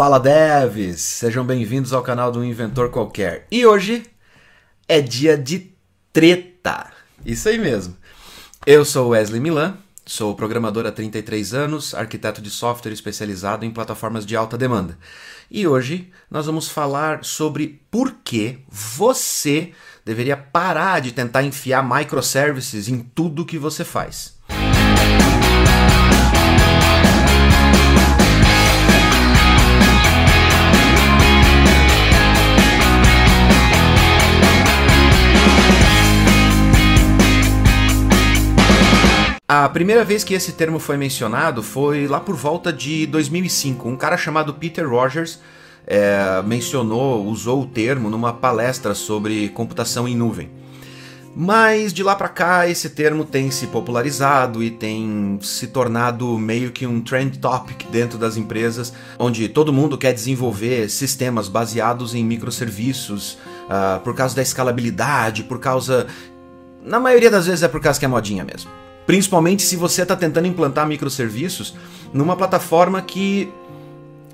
Fala devs, sejam bem-vindos ao canal do Inventor Qualquer. E hoje é dia de treta. Isso aí mesmo. Eu sou Wesley Milan, sou programador há 33 anos, arquiteto de software especializado em plataformas de alta demanda. E hoje nós vamos falar sobre por que você deveria parar de tentar enfiar microservices em tudo que você faz. A primeira vez que esse termo foi mencionado foi lá por volta de 2005. Um cara chamado Peter Rogers é, mencionou, usou o termo numa palestra sobre computação em nuvem. Mas de lá para cá esse termo tem se popularizado e tem se tornado meio que um trend topic dentro das empresas, onde todo mundo quer desenvolver sistemas baseados em microserviços uh, por causa da escalabilidade, por causa. Na maioria das vezes é por causa que é modinha mesmo. Principalmente se você está tentando implantar microserviços numa plataforma que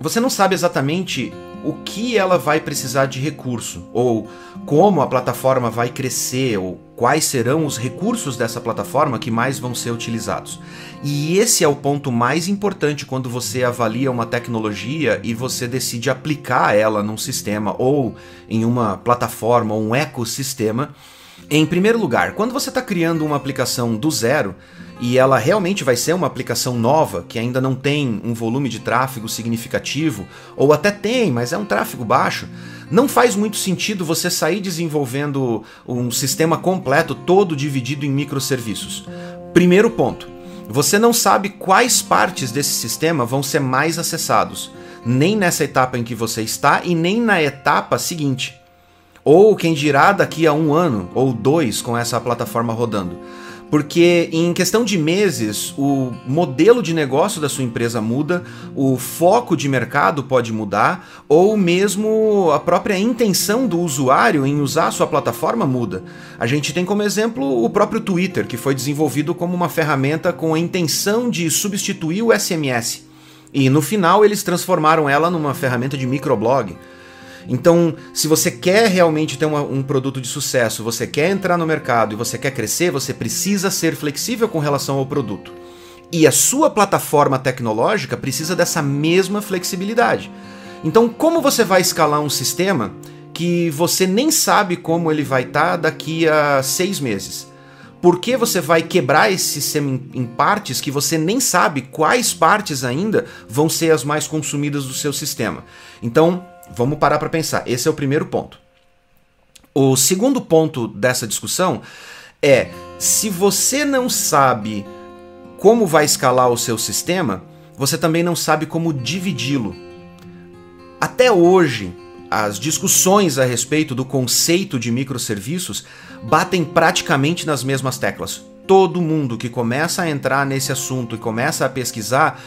você não sabe exatamente o que ela vai precisar de recurso, ou como a plataforma vai crescer, ou quais serão os recursos dessa plataforma que mais vão ser utilizados. E esse é o ponto mais importante quando você avalia uma tecnologia e você decide aplicar ela num sistema ou em uma plataforma ou um ecossistema em primeiro lugar, quando você está criando uma aplicação do zero e ela realmente vai ser uma aplicação nova, que ainda não tem um volume de tráfego significativo, ou até tem, mas é um tráfego baixo, não faz muito sentido você sair desenvolvendo um sistema completo todo dividido em microserviços. Primeiro ponto, você não sabe quais partes desse sistema vão ser mais acessados, nem nessa etapa em que você está e nem na etapa seguinte. Ou quem dirá daqui a um ano ou dois com essa plataforma rodando. Porque em questão de meses, o modelo de negócio da sua empresa muda, o foco de mercado pode mudar, ou mesmo a própria intenção do usuário em usar a sua plataforma muda. A gente tem como exemplo o próprio Twitter, que foi desenvolvido como uma ferramenta com a intenção de substituir o SMS. E no final eles transformaram ela numa ferramenta de microblog. Então, se você quer realmente ter uma, um produto de sucesso, você quer entrar no mercado e você quer crescer, você precisa ser flexível com relação ao produto. E a sua plataforma tecnológica precisa dessa mesma flexibilidade. Então, como você vai escalar um sistema que você nem sabe como ele vai estar tá daqui a seis meses? Por que você vai quebrar esse sistema em partes que você nem sabe quais partes ainda vão ser as mais consumidas do seu sistema? Então, Vamos parar para pensar. Esse é o primeiro ponto. O segundo ponto dessa discussão é: se você não sabe como vai escalar o seu sistema, você também não sabe como dividi-lo. Até hoje, as discussões a respeito do conceito de microserviços batem praticamente nas mesmas teclas. Todo mundo que começa a entrar nesse assunto e começa a pesquisar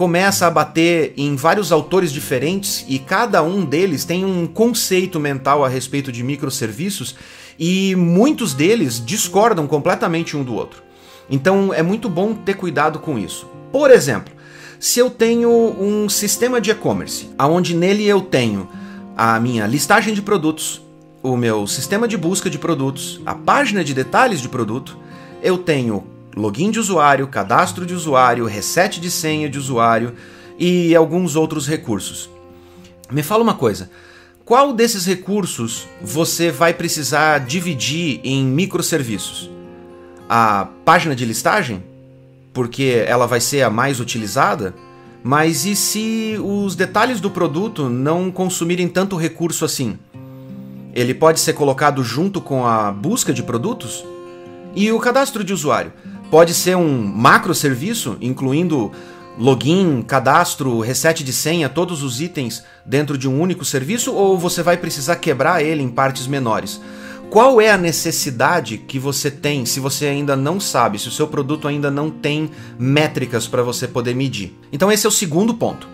começa a bater em vários autores diferentes e cada um deles tem um conceito mental a respeito de microserviços e muitos deles discordam completamente um do outro. Então é muito bom ter cuidado com isso. Por exemplo, se eu tenho um sistema de e-commerce, onde nele eu tenho a minha listagem de produtos, o meu sistema de busca de produtos, a página de detalhes de produto, eu tenho login de usuário, cadastro de usuário, reset de senha de usuário e alguns outros recursos. Me fala uma coisa: qual desses recursos você vai precisar dividir em microserviços? A página de listagem? Porque ela vai ser a mais utilizada? Mas e se os detalhes do produto não consumirem tanto recurso assim? Ele pode ser colocado junto com a busca de produtos? E o cadastro de usuário? Pode ser um macro serviço, incluindo login, cadastro, reset de senha, todos os itens dentro de um único serviço, ou você vai precisar quebrar ele em partes menores? Qual é a necessidade que você tem se você ainda não sabe, se o seu produto ainda não tem métricas para você poder medir? Então, esse é o segundo ponto.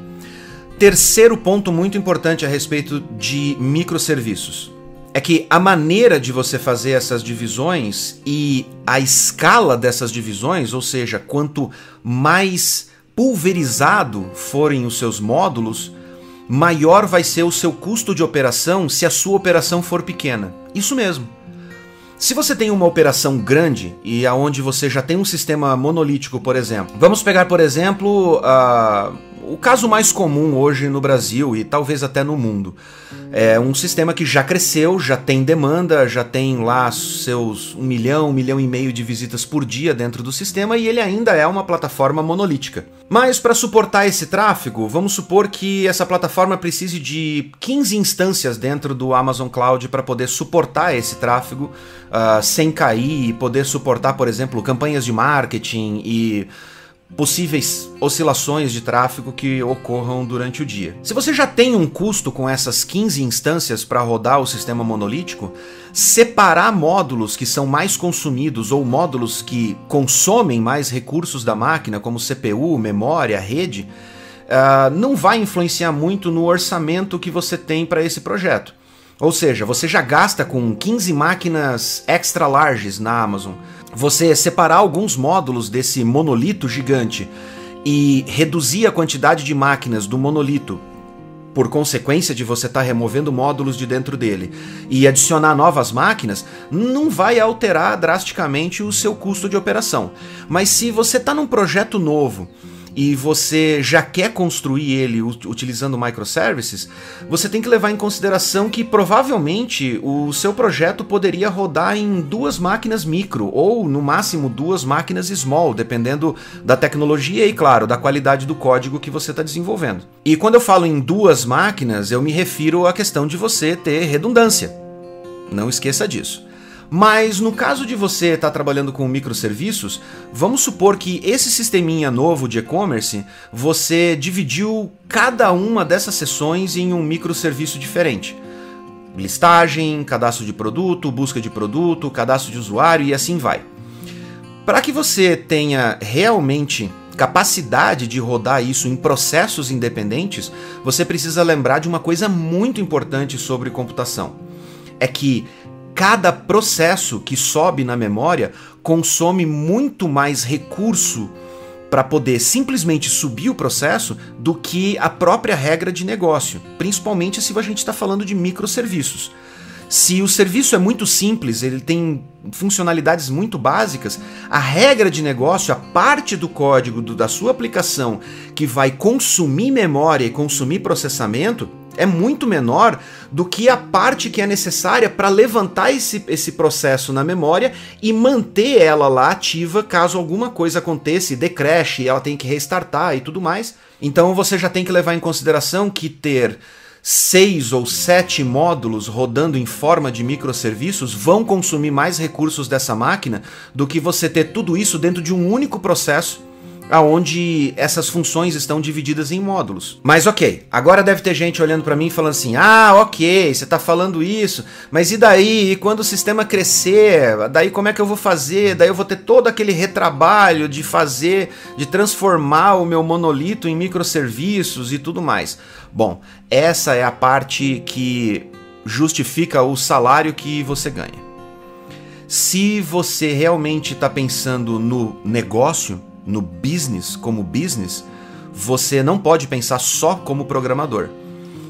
Terceiro ponto muito importante a respeito de microserviços é que a maneira de você fazer essas divisões e a escala dessas divisões, ou seja, quanto mais pulverizado forem os seus módulos, maior vai ser o seu custo de operação se a sua operação for pequena. Isso mesmo. Se você tem uma operação grande e aonde você já tem um sistema monolítico, por exemplo, vamos pegar, por exemplo, o caso mais comum hoje no Brasil e talvez até no mundo. É um sistema que já cresceu, já tem demanda, já tem lá seus um milhão, um milhão e meio de visitas por dia dentro do sistema e ele ainda é uma plataforma monolítica. Mas para suportar esse tráfego, vamos supor que essa plataforma precise de 15 instâncias dentro do Amazon Cloud para poder suportar esse tráfego uh, sem cair e poder suportar, por exemplo, campanhas de marketing e possíveis oscilações de tráfego que ocorram durante o dia. Se você já tem um custo com essas 15 instâncias para rodar o sistema monolítico, separar módulos que são mais consumidos ou módulos que consomem mais recursos da máquina, como CPU, memória, rede, uh, não vai influenciar muito no orçamento que você tem para esse projeto. Ou seja, você já gasta com 15 máquinas extra larges na Amazon você separar alguns módulos desse monolito gigante e reduzir a quantidade de máquinas do monolito por consequência de você estar tá removendo módulos de dentro dele e adicionar novas máquinas, não vai alterar drasticamente o seu custo de operação. Mas se você está num projeto novo e você já quer construir ele utilizando microservices, você tem que levar em consideração que provavelmente o seu projeto poderia rodar em duas máquinas micro ou no máximo duas máquinas small, dependendo da tecnologia e, claro, da qualidade do código que você está desenvolvendo. E quando eu falo em duas máquinas, eu me refiro à questão de você ter redundância. Não esqueça disso. Mas no caso de você estar tá trabalhando com microserviços, vamos supor que esse sisteminha novo de e-commerce, você dividiu cada uma dessas sessões em um microserviço diferente. Listagem, cadastro de produto, busca de produto, cadastro de usuário e assim vai. Para que você tenha realmente capacidade de rodar isso em processos independentes, você precisa lembrar de uma coisa muito importante sobre computação. É que cada processo que sobe na memória consome muito mais recurso para poder simplesmente subir o processo do que a própria regra de negócio, principalmente se a gente está falando de microserviços. Se o serviço é muito simples, ele tem funcionalidades muito básicas, a regra de negócio, a parte do código do, da sua aplicação que vai consumir memória e consumir processamento, é muito menor do que a parte que é necessária para levantar esse, esse processo na memória e manter ela lá ativa caso alguma coisa aconteça e decresce ela tem que restartar e tudo mais. Então você já tem que levar em consideração que ter seis ou sete módulos rodando em forma de microserviços vão consumir mais recursos dessa máquina do que você ter tudo isso dentro de um único processo aonde essas funções estão divididas em módulos. Mas ok, agora deve ter gente olhando para mim falando assim: "Ah, OK, você está falando isso, mas e daí? E quando o sistema crescer, daí como é que eu vou fazer? Daí eu vou ter todo aquele retrabalho de fazer, de transformar o meu monolito em microserviços e tudo mais". Bom, essa é a parte que justifica o salário que você ganha. Se você realmente está pensando no negócio, no business como business, você não pode pensar só como programador.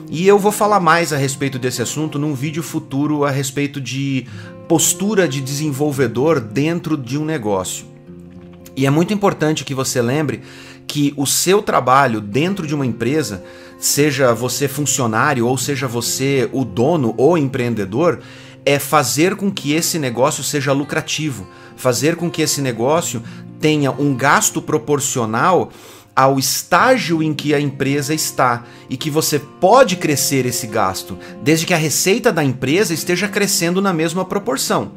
E eu vou falar mais a respeito desse assunto num vídeo futuro a respeito de postura de desenvolvedor dentro de um negócio. E é muito importante que você lembre que o seu trabalho dentro de uma empresa, seja você funcionário ou seja você o dono ou empreendedor, é fazer com que esse negócio seja lucrativo, fazer com que esse negócio tenha um gasto proporcional ao estágio em que a empresa está e que você pode crescer esse gasto, desde que a receita da empresa esteja crescendo na mesma proporção.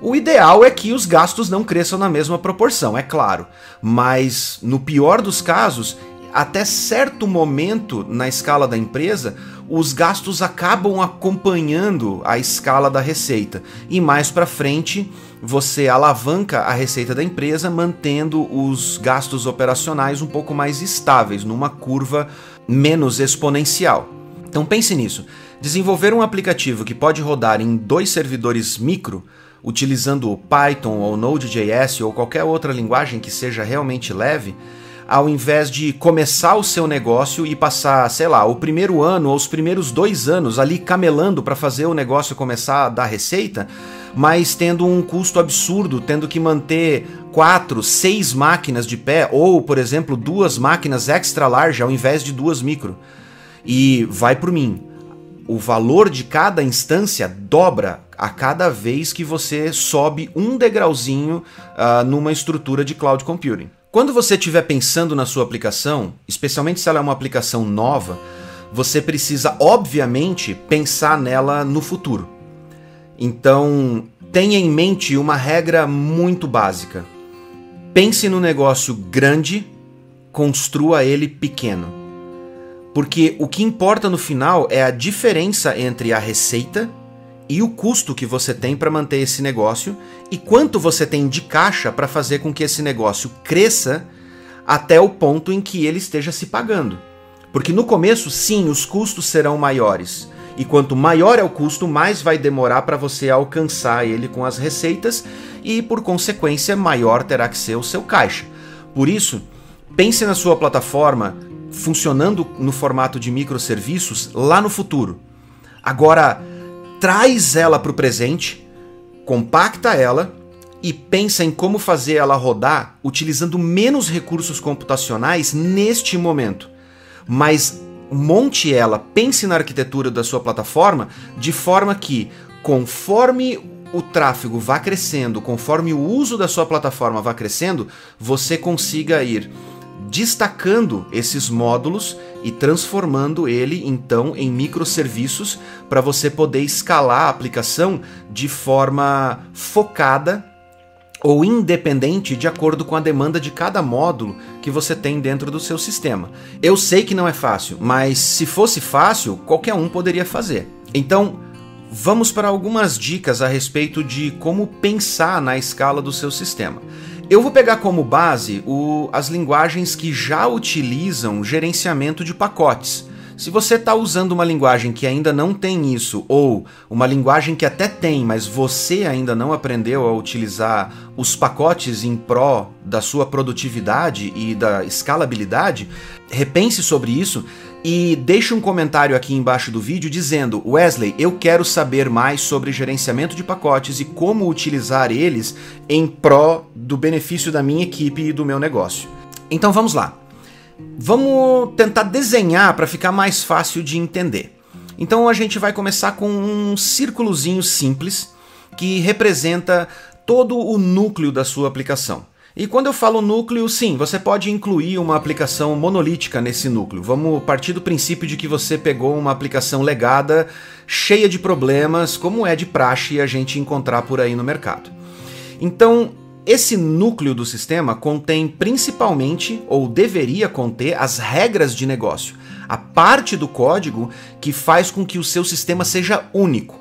O ideal é que os gastos não cresçam na mesma proporção, é claro, mas no pior dos casos, até certo momento na escala da empresa, os gastos acabam acompanhando a escala da receita e mais para frente você alavanca a receita da empresa mantendo os gastos operacionais um pouco mais estáveis, numa curva menos exponencial. Então pense nisso. Desenvolver um aplicativo que pode rodar em dois servidores micro, utilizando Python ou Node.js ou qualquer outra linguagem que seja realmente leve, ao invés de começar o seu negócio e passar, sei lá, o primeiro ano ou os primeiros dois anos ali camelando para fazer o negócio começar a dar receita, mas tendo um custo absurdo, tendo que manter quatro, seis máquinas de pé ou, por exemplo, duas máquinas extra large ao invés de duas micro. E vai por mim. O valor de cada instância dobra a cada vez que você sobe um degrauzinho uh, numa estrutura de cloud computing. Quando você estiver pensando na sua aplicação, especialmente se ela é uma aplicação nova, você precisa, obviamente, pensar nela no futuro. Então, tenha em mente uma regra muito básica. Pense no negócio grande, construa ele pequeno. Porque o que importa no final é a diferença entre a receita e o custo que você tem para manter esse negócio e quanto você tem de caixa para fazer com que esse negócio cresça até o ponto em que ele esteja se pagando. Porque no começo, sim, os custos serão maiores. E quanto maior é o custo, mais vai demorar para você alcançar ele com as receitas e, por consequência, maior terá que ser o seu caixa. Por isso, pense na sua plataforma funcionando no formato de microserviços lá no futuro. Agora, traz ela para o presente, compacta ela e pensa em como fazer ela rodar utilizando menos recursos computacionais neste momento. Mas monte ela, pense na arquitetura da sua plataforma de forma que, conforme o tráfego vá crescendo, conforme o uso da sua plataforma vá crescendo, você consiga ir destacando esses módulos e transformando ele então em microserviços para você poder escalar a aplicação de forma focada ou independente de acordo com a demanda de cada módulo que você tem dentro do seu sistema. Eu sei que não é fácil, mas se fosse fácil, qualquer um poderia fazer. Então, vamos para algumas dicas a respeito de como pensar na escala do seu sistema. Eu vou pegar como base o, as linguagens que já utilizam gerenciamento de pacotes. Se você está usando uma linguagem que ainda não tem isso, ou uma linguagem que até tem, mas você ainda não aprendeu a utilizar os pacotes em pró da sua produtividade e da escalabilidade, repense sobre isso e deixe um comentário aqui embaixo do vídeo dizendo: Wesley, eu quero saber mais sobre gerenciamento de pacotes e como utilizar eles em pró do benefício da minha equipe e do meu negócio. Então vamos lá. Vamos tentar desenhar para ficar mais fácil de entender. Então a gente vai começar com um círculozinho simples que representa todo o núcleo da sua aplicação. E quando eu falo núcleo, sim, você pode incluir uma aplicação monolítica nesse núcleo. Vamos partir do princípio de que você pegou uma aplicação legada, cheia de problemas, como é de praxe a gente encontrar por aí no mercado. Então, esse núcleo do sistema contém principalmente, ou deveria conter, as regras de negócio, a parte do código que faz com que o seu sistema seja único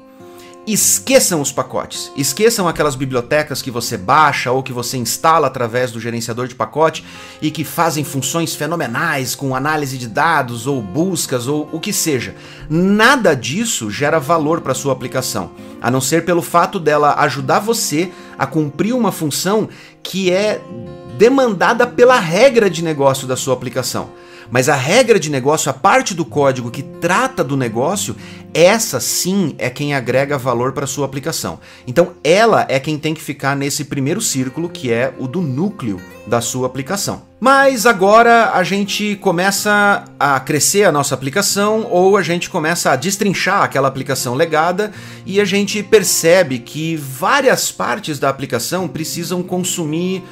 esqueçam os pacotes. Esqueçam aquelas bibliotecas que você baixa ou que você instala através do gerenciador de pacote e que fazem funções fenomenais com análise de dados ou buscas ou o que seja. Nada disso gera valor para sua aplicação, a não ser pelo fato dela ajudar você a cumprir uma função que é demandada pela regra de negócio da sua aplicação. Mas a regra de negócio, a parte do código que trata do negócio, essa sim é quem agrega valor para sua aplicação. Então ela é quem tem que ficar nesse primeiro círculo, que é o do núcleo da sua aplicação. Mas agora a gente começa a crescer a nossa aplicação ou a gente começa a destrinchar aquela aplicação legada e a gente percebe que várias partes da aplicação precisam consumir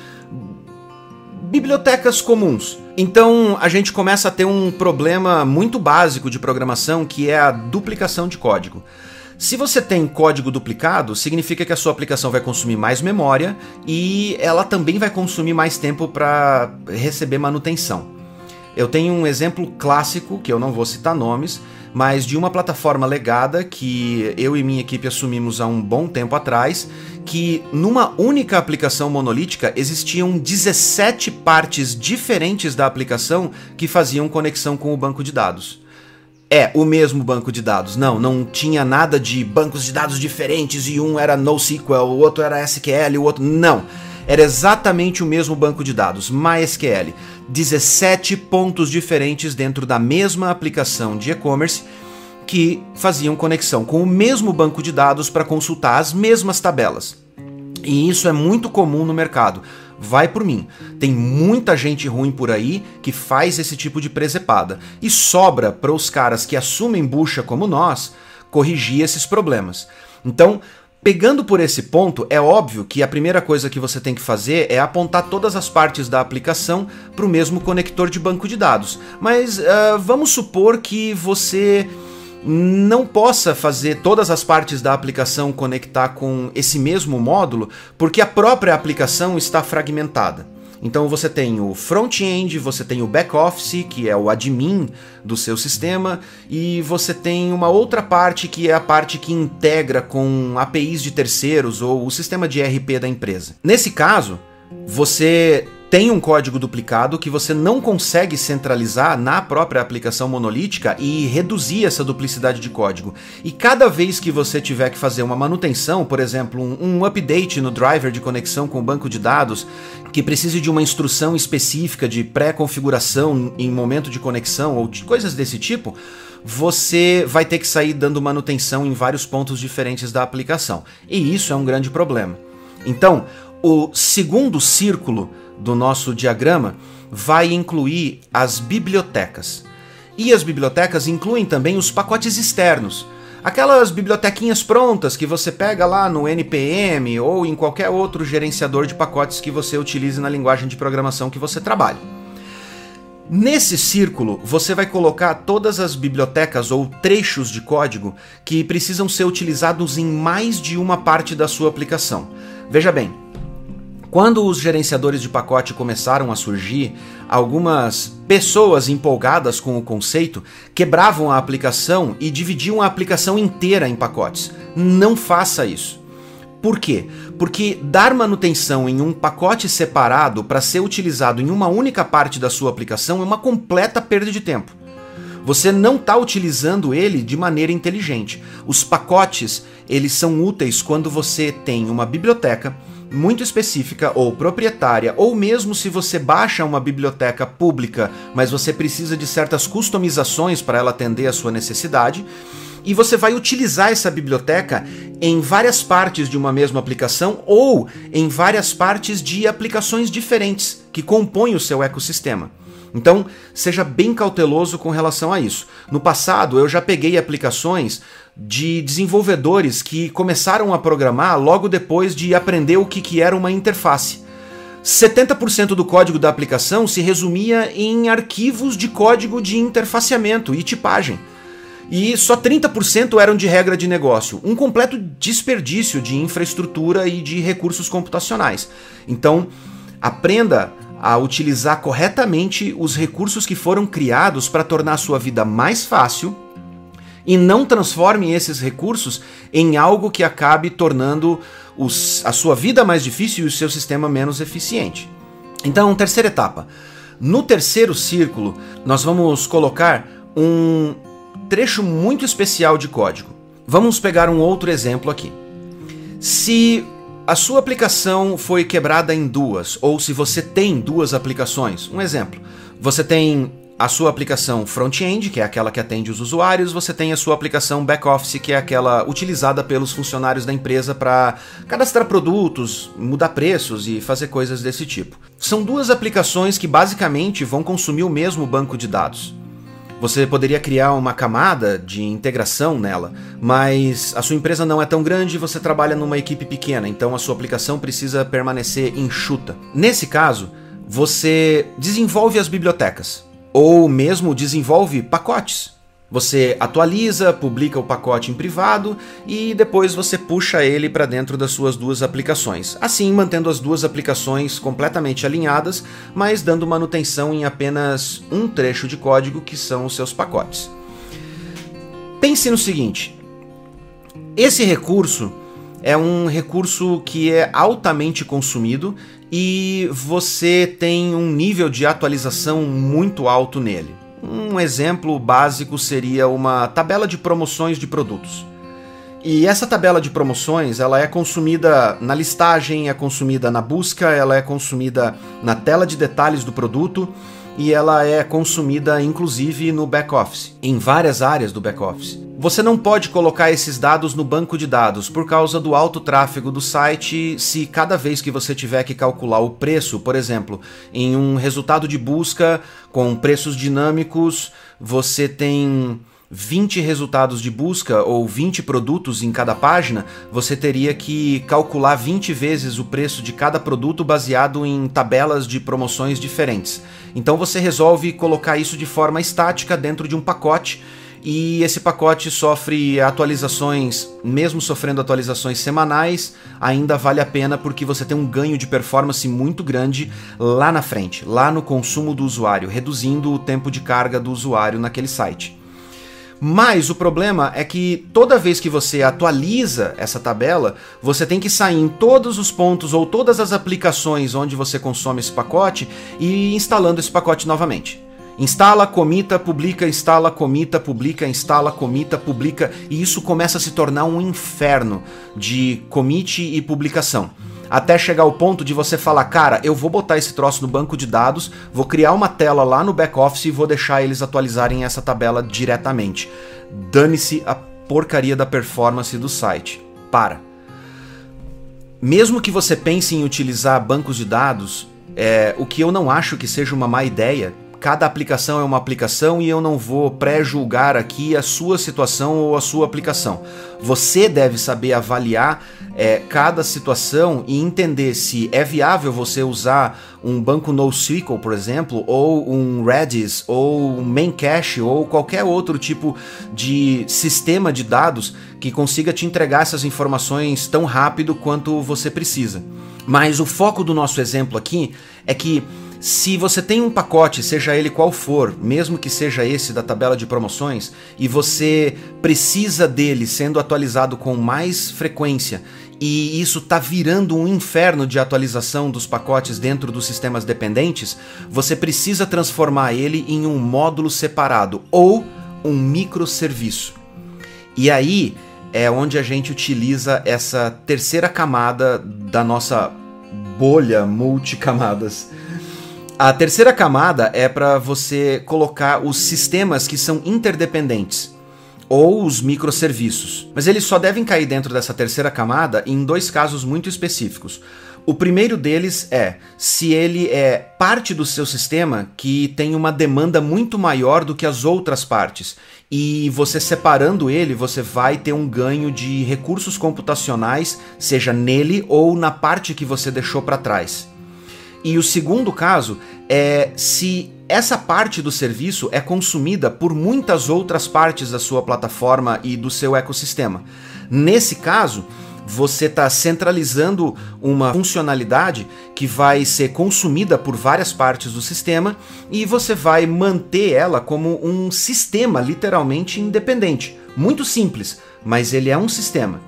bibliotecas comuns. Então a gente começa a ter um problema muito básico de programação que é a duplicação de código. Se você tem código duplicado, significa que a sua aplicação vai consumir mais memória e ela também vai consumir mais tempo para receber manutenção. Eu tenho um exemplo clássico, que eu não vou citar nomes, mas de uma plataforma legada que eu e minha equipe assumimos há um bom tempo atrás, que numa única aplicação monolítica existiam 17 partes diferentes da aplicação que faziam conexão com o banco de dados. É, o mesmo banco de dados. Não, não tinha nada de bancos de dados diferentes e um era NoSQL, o outro era SQL, o outro. Não Era exatamente o mesmo banco de dados, MySQL. 17 pontos diferentes dentro da mesma aplicação de e-commerce que faziam conexão com o mesmo banco de dados para consultar as mesmas tabelas. E isso é muito comum no mercado. Vai por mim. Tem muita gente ruim por aí que faz esse tipo de presepada. E sobra para os caras que assumem bucha como nós corrigir esses problemas. Então, Pegando por esse ponto, é óbvio que a primeira coisa que você tem que fazer é apontar todas as partes da aplicação para o mesmo conector de banco de dados. Mas uh, vamos supor que você não possa fazer todas as partes da aplicação conectar com esse mesmo módulo, porque a própria aplicação está fragmentada. Então você tem o front-end, você tem o back-office, que é o admin do seu sistema, e você tem uma outra parte que é a parte que integra com APIs de terceiros ou o sistema de ERP da empresa. Nesse caso, você tem um código duplicado que você não consegue centralizar na própria aplicação monolítica e reduzir essa duplicidade de código. E cada vez que você tiver que fazer uma manutenção, por exemplo, um, update no driver de conexão com o banco de dados, que precise de uma instrução específica de pré-configuração em momento de conexão ou de coisas desse tipo, você vai ter que sair dando manutenção em vários pontos diferentes da aplicação. E isso é um grande problema. Então, o segundo círculo do nosso diagrama vai incluir as bibliotecas. E as bibliotecas incluem também os pacotes externos. Aquelas bibliotequinhas prontas que você pega lá no NPM ou em qualquer outro gerenciador de pacotes que você utilize na linguagem de programação que você trabalha. Nesse círculo, você vai colocar todas as bibliotecas ou trechos de código que precisam ser utilizados em mais de uma parte da sua aplicação. Veja bem, quando os gerenciadores de pacote começaram a surgir, algumas pessoas empolgadas com o conceito quebravam a aplicação e dividiam a aplicação inteira em pacotes. Não faça isso. Por quê? Porque dar manutenção em um pacote separado para ser utilizado em uma única parte da sua aplicação é uma completa perda de tempo. Você não está utilizando ele de maneira inteligente. Os pacotes, eles são úteis quando você tem uma biblioteca muito específica ou proprietária, ou mesmo se você baixa uma biblioteca pública, mas você precisa de certas customizações para ela atender a sua necessidade, e você vai utilizar essa biblioteca em várias partes de uma mesma aplicação ou em várias partes de aplicações diferentes que compõem o seu ecossistema. Então, seja bem cauteloso com relação a isso. No passado, eu já peguei aplicações de desenvolvedores que começaram a programar logo depois de aprender o que, que era uma interface. 70% do código da aplicação se resumia em arquivos de código de interfaceamento e tipagem. E só 30% eram de regra de negócio, um completo desperdício de infraestrutura e de recursos computacionais. Então, aprenda a utilizar corretamente os recursos que foram criados para tornar a sua vida mais fácil e não transforme esses recursos em algo que acabe tornando os, a sua vida mais difícil e o seu sistema menos eficiente. Então, terceira etapa. No terceiro círculo, nós vamos colocar um trecho muito especial de código. Vamos pegar um outro exemplo aqui. Se a sua aplicação foi quebrada em duas, ou se você tem duas aplicações. Um exemplo: você tem a sua aplicação front-end, que é aquela que atende os usuários, você tem a sua aplicação back-office, que é aquela utilizada pelos funcionários da empresa para cadastrar produtos, mudar preços e fazer coisas desse tipo. São duas aplicações que basicamente vão consumir o mesmo banco de dados. Você poderia criar uma camada de integração nela, mas a sua empresa não é tão grande e você trabalha numa equipe pequena, então a sua aplicação precisa permanecer enxuta. Nesse caso, você desenvolve as bibliotecas, ou mesmo desenvolve pacotes. Você atualiza, publica o pacote em privado e depois você puxa ele para dentro das suas duas aplicações. Assim, mantendo as duas aplicações completamente alinhadas, mas dando manutenção em apenas um trecho de código que são os seus pacotes. Pense no seguinte: esse recurso é um recurso que é altamente consumido e você tem um nível de atualização muito alto nele. Um exemplo básico seria uma tabela de promoções de produtos. E essa tabela de promoções, ela é consumida na listagem, é consumida na busca, ela é consumida na tela de detalhes do produto e ela é consumida inclusive no back-office, em várias áreas do back-office. Você não pode colocar esses dados no banco de dados por causa do alto tráfego do site. Se cada vez que você tiver que calcular o preço, por exemplo, em um resultado de busca com preços dinâmicos, você tem 20 resultados de busca ou 20 produtos em cada página, você teria que calcular 20 vezes o preço de cada produto baseado em tabelas de promoções diferentes. Então você resolve colocar isso de forma estática dentro de um pacote e esse pacote sofre atualizações, mesmo sofrendo atualizações semanais, ainda vale a pena porque você tem um ganho de performance muito grande lá na frente, lá no consumo do usuário, reduzindo o tempo de carga do usuário naquele site. Mas o problema é que toda vez que você atualiza essa tabela, você tem que sair em todos os pontos ou todas as aplicações onde você consome esse pacote e ir instalando esse pacote novamente. Instala, comita, publica, instala, comita, publica, instala, comita, publica, e isso começa a se tornar um inferno de commit e publicação até chegar ao ponto de você falar, cara, eu vou botar esse troço no banco de dados, vou criar uma tela lá no back-office e vou deixar eles atualizarem essa tabela diretamente. Dane-se a porcaria da performance do site. Para. Mesmo que você pense em utilizar bancos de dados, é, o que eu não acho que seja uma má ideia, cada aplicação é uma aplicação e eu não vou pré-julgar aqui a sua situação ou a sua aplicação. Você deve saber avaliar é, cada situação e entender se é viável você usar um banco NoSQL, por exemplo, ou um Redis, ou um Memcache, ou qualquer outro tipo de sistema de dados que consiga te entregar essas informações tão rápido quanto você precisa. Mas o foco do nosso exemplo aqui é que se você tem um pacote, seja ele qual for, mesmo que seja esse da tabela de promoções, e você precisa dele sendo atualizado com mais frequência, e isso está virando um inferno de atualização dos pacotes dentro dos sistemas dependentes, você precisa transformar ele em um módulo separado ou um microserviço. E aí é onde a gente utiliza essa terceira camada da nossa bolha multicamadas a terceira camada é para você colocar os sistemas que são interdependentes ou os microserviços. Mas eles só devem cair dentro dessa terceira camada em dois casos muito específicos. O primeiro deles é se ele é parte do seu sistema que tem uma demanda muito maior do que as outras partes. E você separando ele, você vai ter um ganho de recursos computacionais, seja nele ou na parte que você deixou para trás. E o segundo caso é se essa parte do serviço é consumida por muitas outras partes da sua plataforma e do seu ecossistema. Nesse caso, você está centralizando uma funcionalidade que vai ser consumida por várias partes do sistema e você vai manter ela como um sistema literalmente independente. Muito simples, mas ele é um sistema.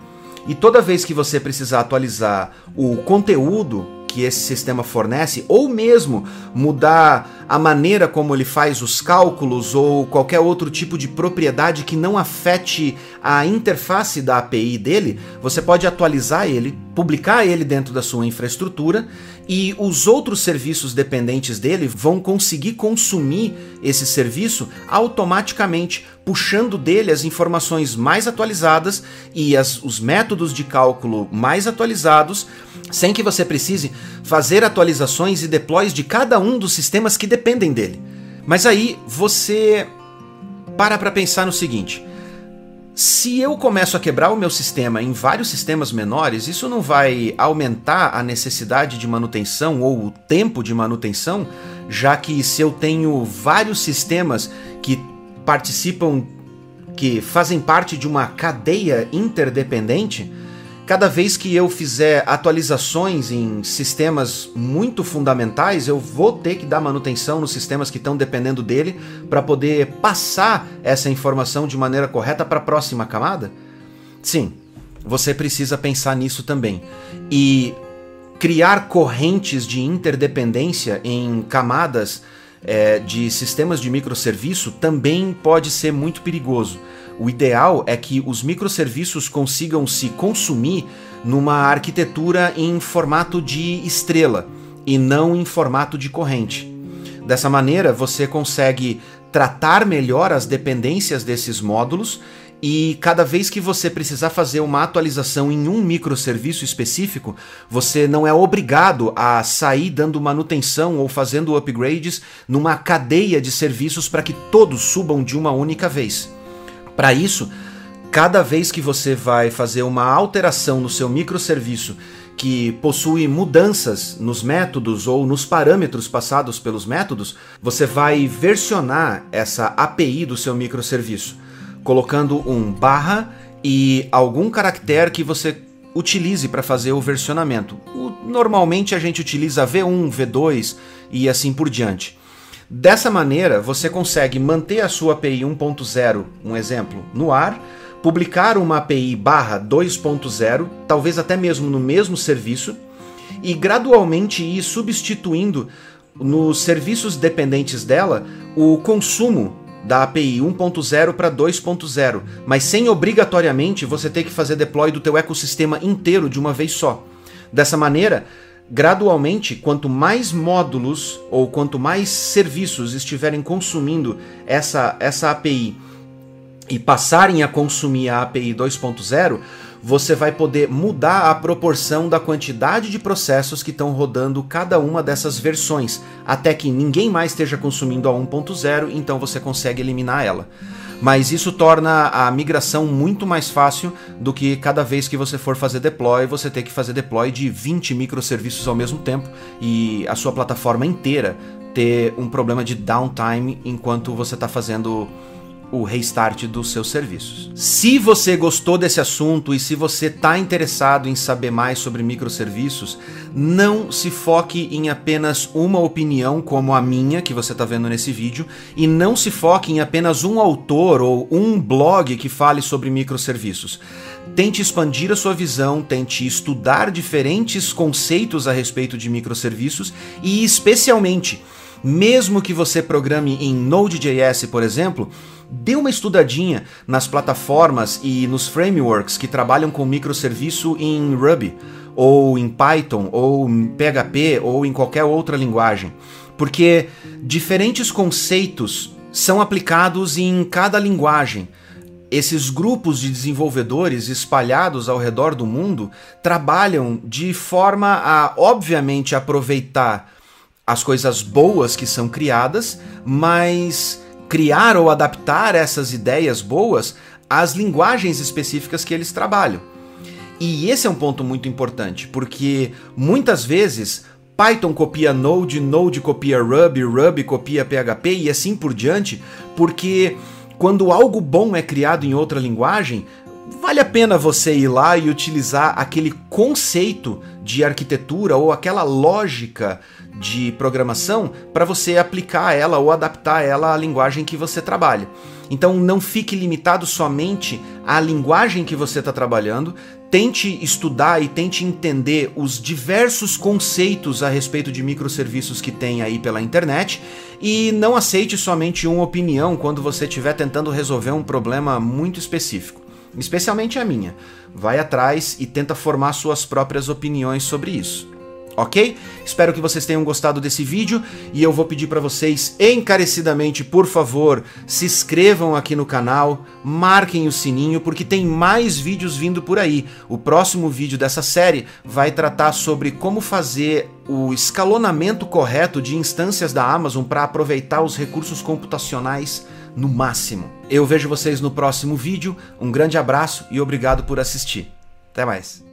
E toda vez que você precisar atualizar o conteúdo que esse sistema fornece, ou mesmo mudar a maneira como ele faz os cálculos ou qualquer outro tipo de propriedade que não afete a interface da API dele, você pode atualizar ele, publicar ele dentro da sua infraestrutura e os outros serviços dependentes dele vão conseguir consumir esse serviço automaticamente, puxando dele as informações mais atualizadas e as, os métodos de cálculo mais atualizados, sem que você precise fazer atualizações e deploys de cada um dos sistemas que dependem dele. Mas aí você para para pensar no seguinte: se eu começo a quebrar o meu sistema em vários sistemas menores, isso não vai aumentar a necessidade de manutenção ou o tempo de manutenção, já que se eu tenho vários sistemas que participam, que fazem parte de uma cadeia interdependente, Cada vez que eu fizer atualizações em sistemas muito fundamentais, eu vou ter que dar manutenção nos sistemas que estão dependendo dele para poder passar essa informação de maneira correta para a próxima camada? Sim, você precisa pensar nisso também. E criar correntes de interdependência em camadas é, de sistemas de microserviço também pode ser muito perigoso. O ideal é que os microserviços consigam se consumir numa arquitetura em formato de estrela e não em formato de corrente. Dessa maneira, você consegue tratar melhor as dependências desses módulos e cada vez que você precisar fazer uma atualização em um microserviço específico, você não é obrigado a sair dando manutenção ou fazendo upgrades numa cadeia de serviços para que todos subam de uma única vez. Para isso, cada vez que você vai fazer uma alteração no seu microserviço que possui mudanças nos métodos ou nos parâmetros passados pelos métodos, você vai versionar essa API do seu microserviço colocando um barra e algum caractere que você utilize para fazer o versionamento. Normalmente a gente utiliza V1, V2 e assim por diante. Dessa maneira, você consegue manter a sua API 1.0, um exemplo, no ar, publicar uma API barra 2.0, talvez até mesmo no mesmo serviço, e gradualmente ir substituindo nos serviços dependentes dela o consumo da API 1.0 para 2.0, mas sem obrigatoriamente você ter que fazer deploy do teu ecossistema inteiro de uma vez só. Dessa maneira, gradualmente, quanto mais módulos ou quanto mais serviços estiverem consumindo essa, essa API e passarem a consumir a API 2.0, você vai poder mudar a proporção da quantidade de processos que estão rodando cada uma dessas versões, até que ninguém mais esteja consumindo a 1.0, então você consegue eliminar ela. Mas isso torna a migração muito mais fácil do que cada vez que você for fazer deploy, você ter que fazer deploy de 20 microserviços ao mesmo tempo e a sua plataforma inteira ter um problema de downtime enquanto você está fazendo o restart dos seus serviços. Se você gostou desse assunto e se você está interessado em saber mais sobre microserviços, não se foque em apenas uma opinião como a minha que você está vendo nesse vídeo e não se foque em apenas um autor ou um blog que fale sobre microserviços. Tente expandir a sua visão, tente estudar diferentes conceitos a respeito de microserviços e, especialmente, mesmo que você programe em Node.js, por exemplo, dê uma estudadinha nas plataformas e nos frameworks que trabalham com microserviço em Ruby, ou em Python, ou em PHP, ou em qualquer outra linguagem. Porque diferentes conceitos são aplicados em cada linguagem. Esses grupos de desenvolvedores espalhados ao redor do mundo trabalham de forma a, obviamente, aproveitar as coisas boas que são criadas, mas criar ou adaptar essas ideias boas às linguagens específicas que eles trabalham. E esse é um ponto muito importante, porque muitas vezes Python copia Node, Node copia Ruby, Ruby copia PHP e assim por diante, porque quando algo bom é criado em outra linguagem, vale a pena você ir lá e utilizar aquele conceito de arquitetura ou aquela lógica de programação para você aplicar ela ou adaptar ela à linguagem que você trabalha. Então não fique limitado somente à linguagem que você está trabalhando, tente estudar e tente entender os diversos conceitos a respeito de microserviços que tem aí pela internet e não aceite somente uma opinião quando você estiver tentando resolver um problema muito específico. Especialmente a minha. Vai atrás e tenta formar suas próprias opiniões sobre isso ok? Espero que vocês tenham gostado desse vídeo e eu vou pedir para vocês encarecidamente, por favor, se inscrevam aqui no canal, marquem o sininho porque tem mais vídeos vindo por aí. O próximo vídeo dessa série vai tratar sobre como fazer o escalonamento correto de instâncias da Amazon para aproveitar os recursos computacionais no máximo. Eu vejo vocês no próximo vídeo, um grande abraço e obrigado por assistir. Até mais.